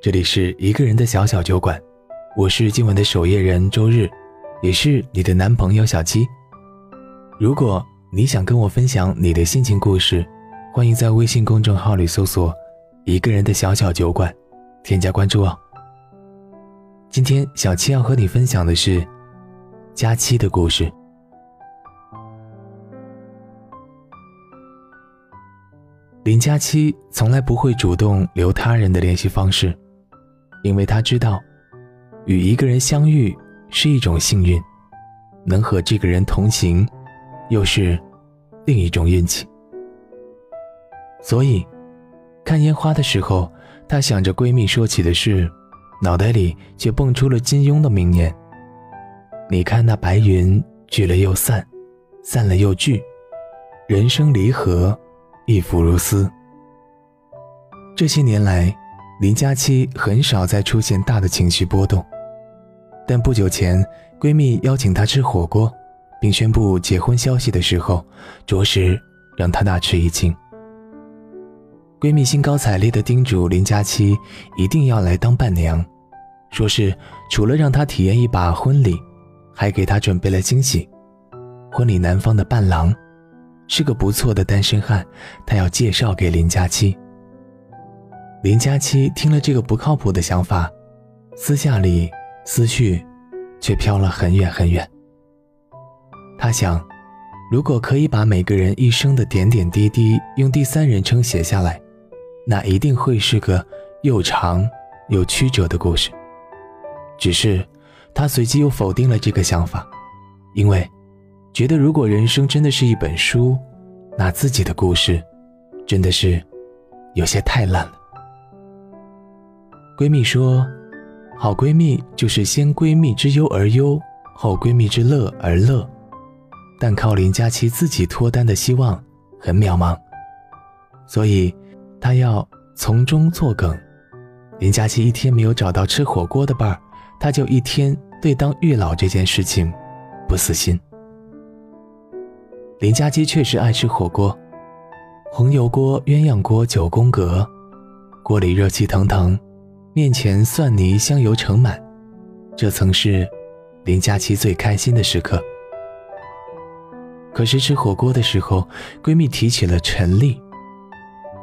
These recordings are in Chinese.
这里是一个人的小小酒馆，我是今晚的守夜人周日，也是你的男朋友小七。如果你想跟我分享你的心情故事，欢迎在微信公众号里搜索“一个人的小小酒馆”，添加关注哦。今天小七要和你分享的是佳期的故事。林佳期从来不会主动留他人的联系方式。因为他知道，与一个人相遇是一种幸运，能和这个人同行，又是另一种运气。所以，看烟花的时候，她想着闺蜜说起的事，脑袋里却蹦出了金庸的名言：“你看那白云聚了又散，散了又聚，人生离合，亦复如斯。”这些年来。林佳期很少再出现大的情绪波动，但不久前闺蜜邀请她吃火锅，并宣布结婚消息的时候，着实让她大吃一惊。闺蜜兴高采烈地叮嘱林佳期一定要来当伴娘，说是除了让她体验一把婚礼，还给她准备了惊喜。婚礼男方的伴郎是个不错的单身汉，她要介绍给林佳期。林佳期听了这个不靠谱的想法，私下里思绪却飘了很远很远。他想，如果可以把每个人一生的点点滴滴用第三人称写下来，那一定会是个又长又曲折的故事。只是，他随即又否定了这个想法，因为觉得如果人生真的是一本书，那自己的故事真的是有些太烂了。闺蜜说：“好闺蜜就是先闺蜜之忧而忧，后闺蜜之乐而乐。但靠林佳琪自己脱单的希望很渺茫，所以她要从中作梗。林佳琪一天没有找到吃火锅的伴儿，她就一天对当月老这件事情不死心。林佳琪确实爱吃火锅，红油锅、鸳鸯锅九宫格，锅里热气腾腾。”面前蒜泥香油盛满，这曾是林佳琪最开心的时刻。可是吃火锅的时候，闺蜜提起了陈丽，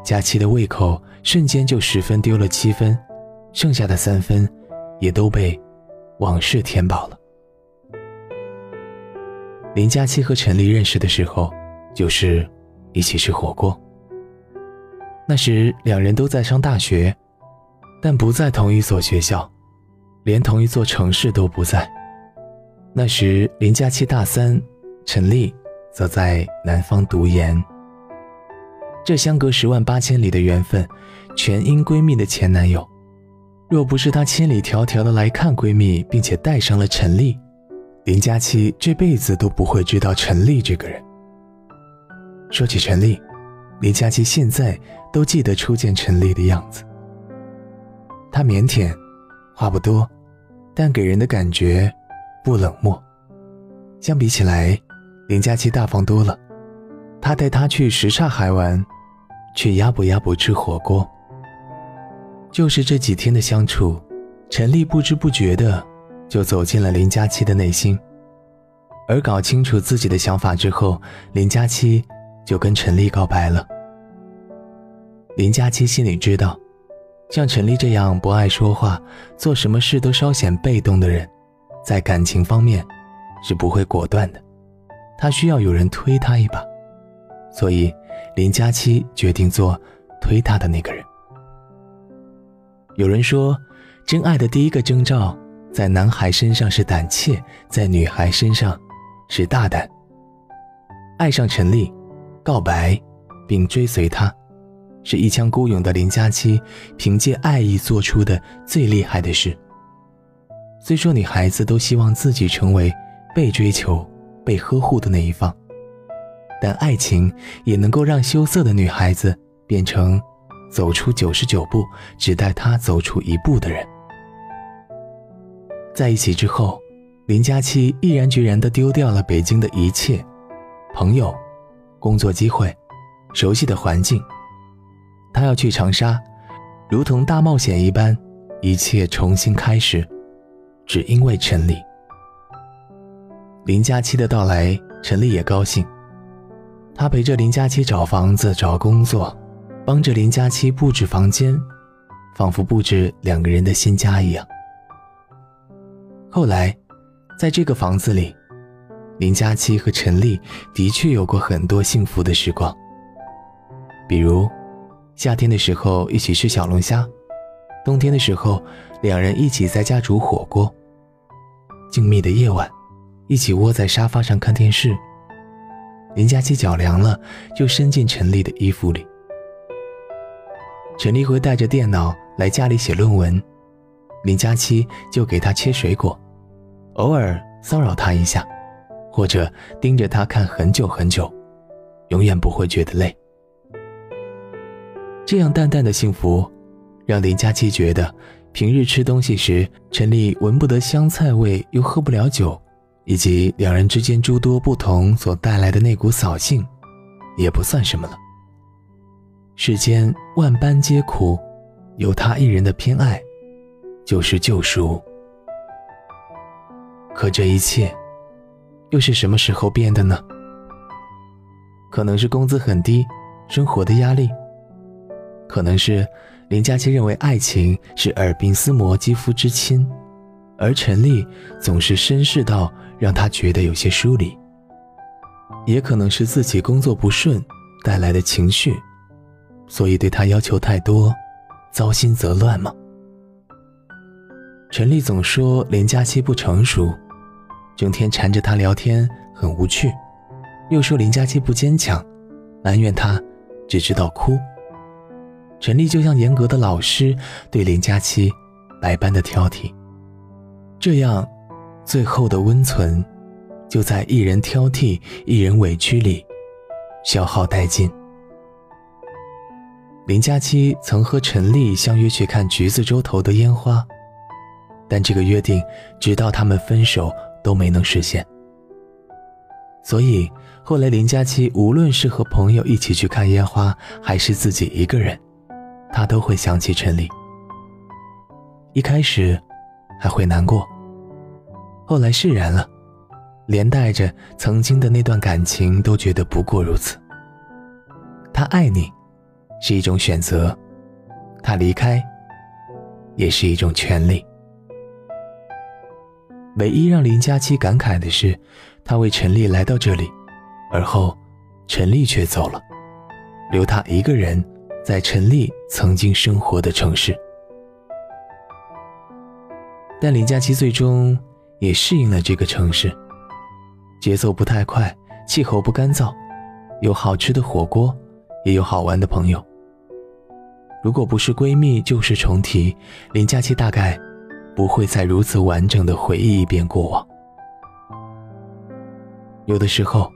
佳琪的胃口瞬间就十分丢了七分，剩下的三分也都被往事填饱了。林佳琪和陈丽认识的时候，就是一起吃火锅。那时两人都在上大学。但不在同一所学校，连同一座城市都不在。那时林佳期大三，陈丽则在南方读研。这相隔十万八千里的缘分，全因闺蜜的前男友。若不是她千里迢迢的来看闺蜜，并且带上了陈丽，林佳期这辈子都不会知道陈丽这个人。说起陈丽，林佳期现在都记得初见陈丽的样子。他腼腆，话不多，但给人的感觉不冷漠。相比起来，林佳琪大方多了。他带她去什刹海玩，却压不压不吃火锅。就是这几天的相处，陈丽不知不觉的就走进了林佳琪的内心。而搞清楚自己的想法之后，林佳琪就跟陈丽告白了。林佳琪心里知道。像陈丽这样不爱说话、做什么事都稍显被动的人，在感情方面是不会果断的。他需要有人推他一把，所以林佳期决定做推他的那个人。有人说，真爱的第一个征兆，在男孩身上是胆怯，在女孩身上是大胆。爱上陈丽，告白，并追随她。是一腔孤勇的林佳期凭借爱意做出的最厉害的事。虽说女孩子都希望自己成为被追求、被呵护的那一方，但爱情也能够让羞涩的女孩子变成走出九十九步只带她走出一步的人。在一起之后，林佳期毅然决然地丢掉了北京的一切，朋友、工作机会、熟悉的环境。要去长沙，如同大冒险一般，一切重新开始，只因为陈丽。林佳期的到来，陈丽也高兴。他陪着林佳期找房子、找工作，帮着林佳期布置房间，仿佛布置两个人的新家一样。后来，在这个房子里，林佳期和陈丽的确有过很多幸福的时光。比如，夏天的时候一起吃小龙虾，冬天的时候两人一起在家煮火锅。静谧的夜晚，一起窝在沙发上看电视。林佳琪脚凉了，就伸进陈丽的衣服里。陈丽会带着电脑来家里写论文，林佳琪就给他切水果。偶尔骚扰他一下，或者盯着他看很久很久，永远不会觉得累。这样淡淡的幸福，让林佳琪觉得，平日吃东西时陈丽闻不得香菜味，又喝不了酒，以及两人之间诸多不同所带来的那股扫兴，也不算什么了。世间万般皆苦，有他一人的偏爱，就是救赎。可这一切，又是什么时候变的呢？可能是工资很低，生活的压力；可能是林佳琪认为爱情是耳鬓厮磨、肌肤之亲，而陈丽总是绅士到让他觉得有些疏离；也可能是自己工作不顺带来的情绪，所以对他要求太多，糟心则乱吗？陈丽总说林佳期不成熟。整天缠着他聊天很无趣，又说林佳期不坚强，埋怨他只知道哭。陈丽就像严格的老师对林佳期百般的挑剔，这样，最后的温存就在一人挑剔一人委屈里消耗殆尽。林佳期曾和陈丽相约去看橘子洲头的烟花，但这个约定直到他们分手。都没能实现，所以后来林佳期无论是和朋友一起去看烟花，还是自己一个人，他都会想起陈丽。一开始还会难过，后来释然了，连带着曾经的那段感情都觉得不过如此。他爱你，是一种选择；他离开，也是一种权利。唯一让林佳期感慨的是，他为陈丽来到这里，而后，陈丽却走了，留他一个人在陈丽曾经生活的城市。但林佳期最终也适应了这个城市，节奏不太快，气候不干燥，有好吃的火锅，也有好玩的朋友。如果不是闺蜜旧事重提，林佳琪大概。不会再如此完整的回忆一遍过往。有的时候，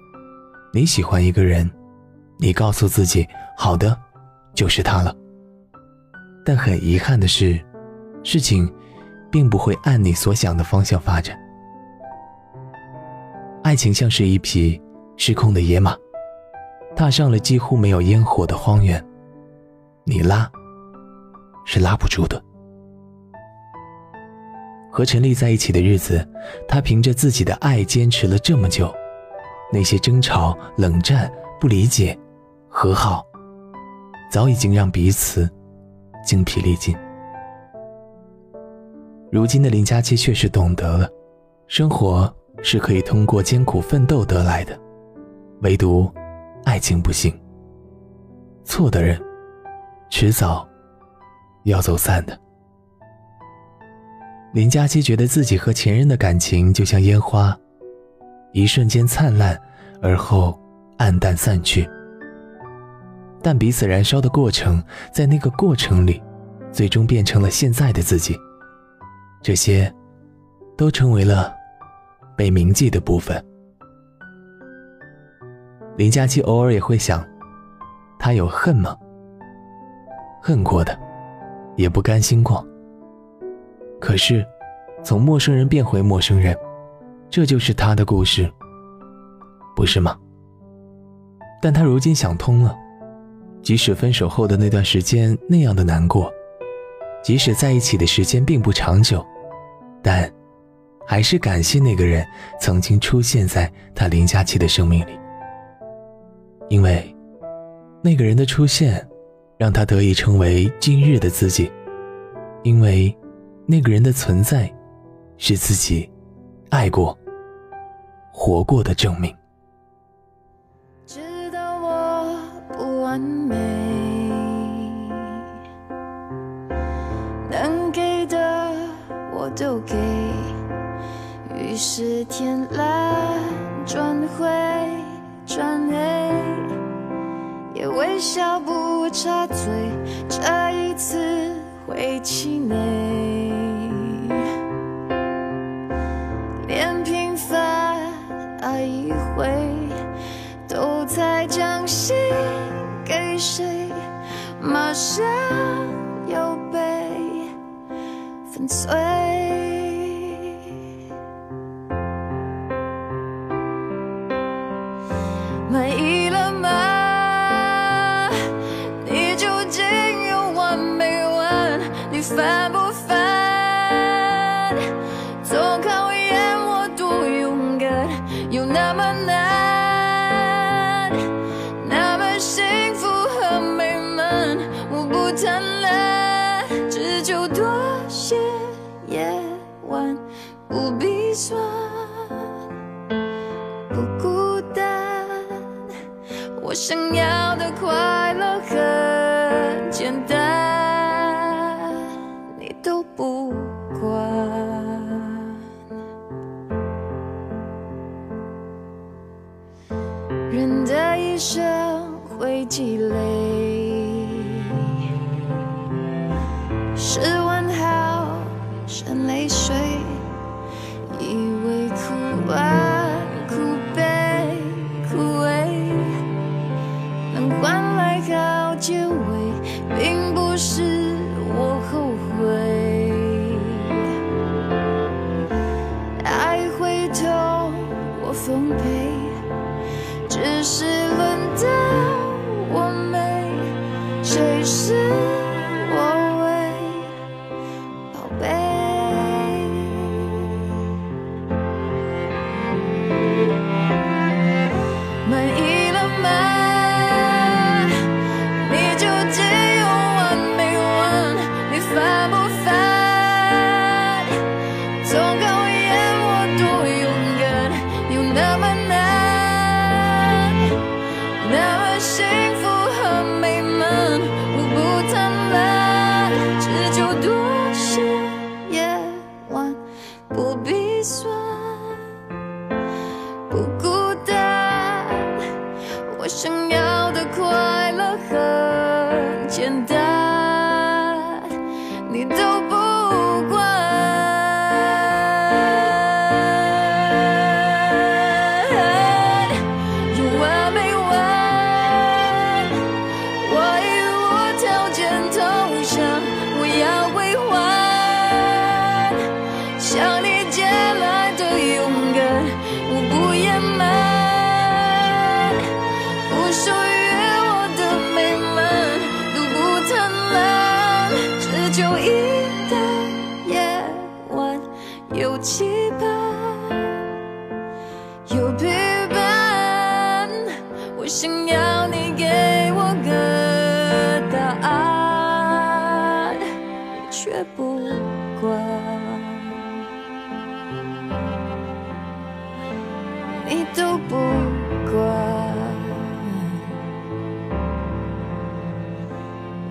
你喜欢一个人，你告诉自己好的，就是他了。但很遗憾的是，事情并不会按你所想的方向发展。爱情像是一匹失控的野马，踏上了几乎没有烟火的荒原，你拉，是拉不住的。和陈丽在一起的日子，他凭着自己的爱坚持了这么久，那些争吵、冷战、不理解、和好，早已经让彼此精疲力尽。如今的林佳期确实懂得了，生活是可以通过艰苦奋斗得来的，唯独爱情不行。错的人，迟早要走散的。林佳期觉得自己和前任的感情就像烟花，一瞬间灿烂，而后黯淡散去。但彼此燃烧的过程，在那个过程里，最终变成了现在的自己。这些，都成为了被铭记的部分。林佳琪偶尔也会想，他有恨吗？恨过的，也不甘心过。可是，从陌生人变回陌生人，这就是他的故事，不是吗？但他如今想通了，即使分手后的那段时间那样的难过，即使在一起的时间并不长久，但还是感谢那个人曾经出现在他林佳琪的生命里，因为那个人的出现，让他得以成为今日的自己，因为那个人的存在，是自己爱过、活过的证明。都给，于是天蓝转灰转黑，也微笑不插嘴，这一次会气馁。连平凡爱一回，都在将心给谁，马上又被粉碎。想要的快乐很简单，你都不管。人的一生会积累，试你都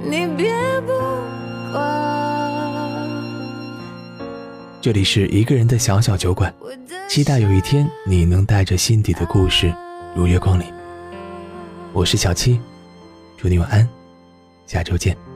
你别不管。这里是一个人的小小酒馆，期待有一天你能带着心底的故事如约光临。我是小七，祝你晚安，下周见。